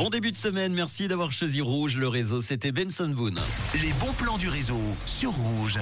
Bon début de semaine, merci d'avoir choisi Rouge. Le réseau, c'était Benson Boone. Les bons plans du réseau sur Rouge.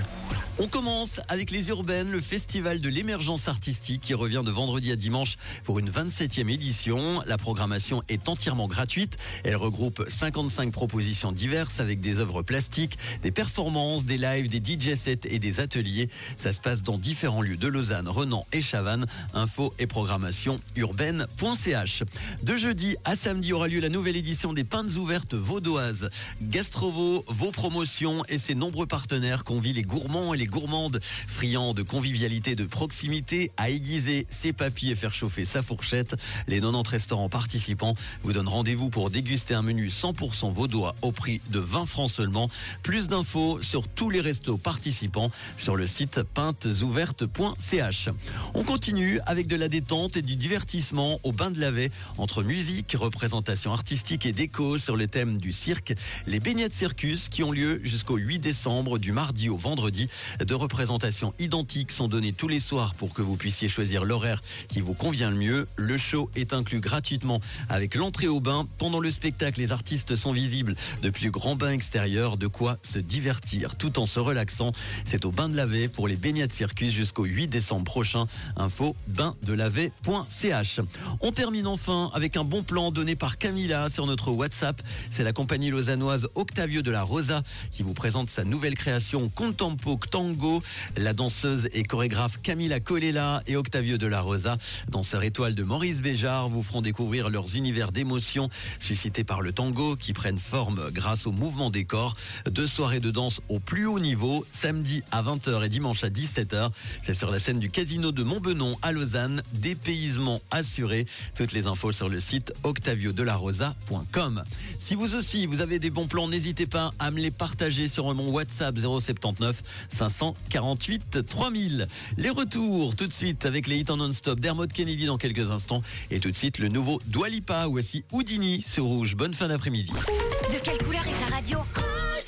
On commence avec les Urbaines, le festival de l'émergence artistique qui revient de vendredi à dimanche pour une 27e édition. La programmation est entièrement gratuite. Elle regroupe 55 propositions diverses avec des œuvres plastiques, des performances, des lives, des DJ sets et des ateliers. Ça se passe dans différents lieux de Lausanne, Renan et Chavannes. Info et programmation urbaine.ch. De jeudi à samedi aura lieu la nouvelle édition des Pintes ouvertes vaudoises. Gastrovo, vos promotions et ses nombreux partenaires convient les gourmands et les gourmandes, friands de convivialité de proximité, à aiguiser ses papilles et faire chauffer sa fourchette. Les 90 restaurants participants vous donnent rendez-vous pour déguster un menu 100% vaudois au prix de 20 francs seulement. Plus d'infos sur tous les restos participants sur le site pintesouvertes.ch. On continue avec de la détente et du divertissement au bain de lavet entre musique, représentation artistique et déco sur le thème du cirque. Les beignets de circus qui ont lieu jusqu'au 8 décembre du mardi au vendredi. Deux représentations identiques sont données tous les soirs pour que vous puissiez choisir l'horaire qui vous convient le mieux. Le show est inclus gratuitement avec l'entrée au bain. Pendant le spectacle, les artistes sont visibles depuis le grand bain extérieur, de quoi se divertir tout en se relaxant. C'est au bain de laver pour les beignets de circus jusqu'au 8 décembre prochain. Info baindelavet.ch. On termine enfin avec un bon plan donné par Camilla sur notre WhatsApp. C'est la compagnie lausannoise Octavio de la Rosa qui vous présente sa nouvelle création Contempo Tango. La danseuse et chorégraphe Camila Colella et Octavio de la Rosa, danseur étoile de Maurice Béjart, vous feront découvrir leurs univers d'émotions suscités par le tango qui prennent forme grâce au mouvement des corps. Deux soirées de danse au plus haut niveau, samedi à 20h et dimanche à 17h. C'est sur la scène du Casino de Montbenon à Lausanne. Dépaysement assuré. Toutes les infos sur le site octaviodelarosa.com. Si vous aussi, vous avez des bons plans, n'hésitez pas à me les partager sur mon WhatsApp 079 548 3000. Les retours tout de suite avec les hits en non-stop Dermot Kennedy dans quelques instants. Et tout de suite le nouveau Dwalipa. Voici Houdini sur Rouge. Bonne fin d'après-midi. De quelle couleur est ta radio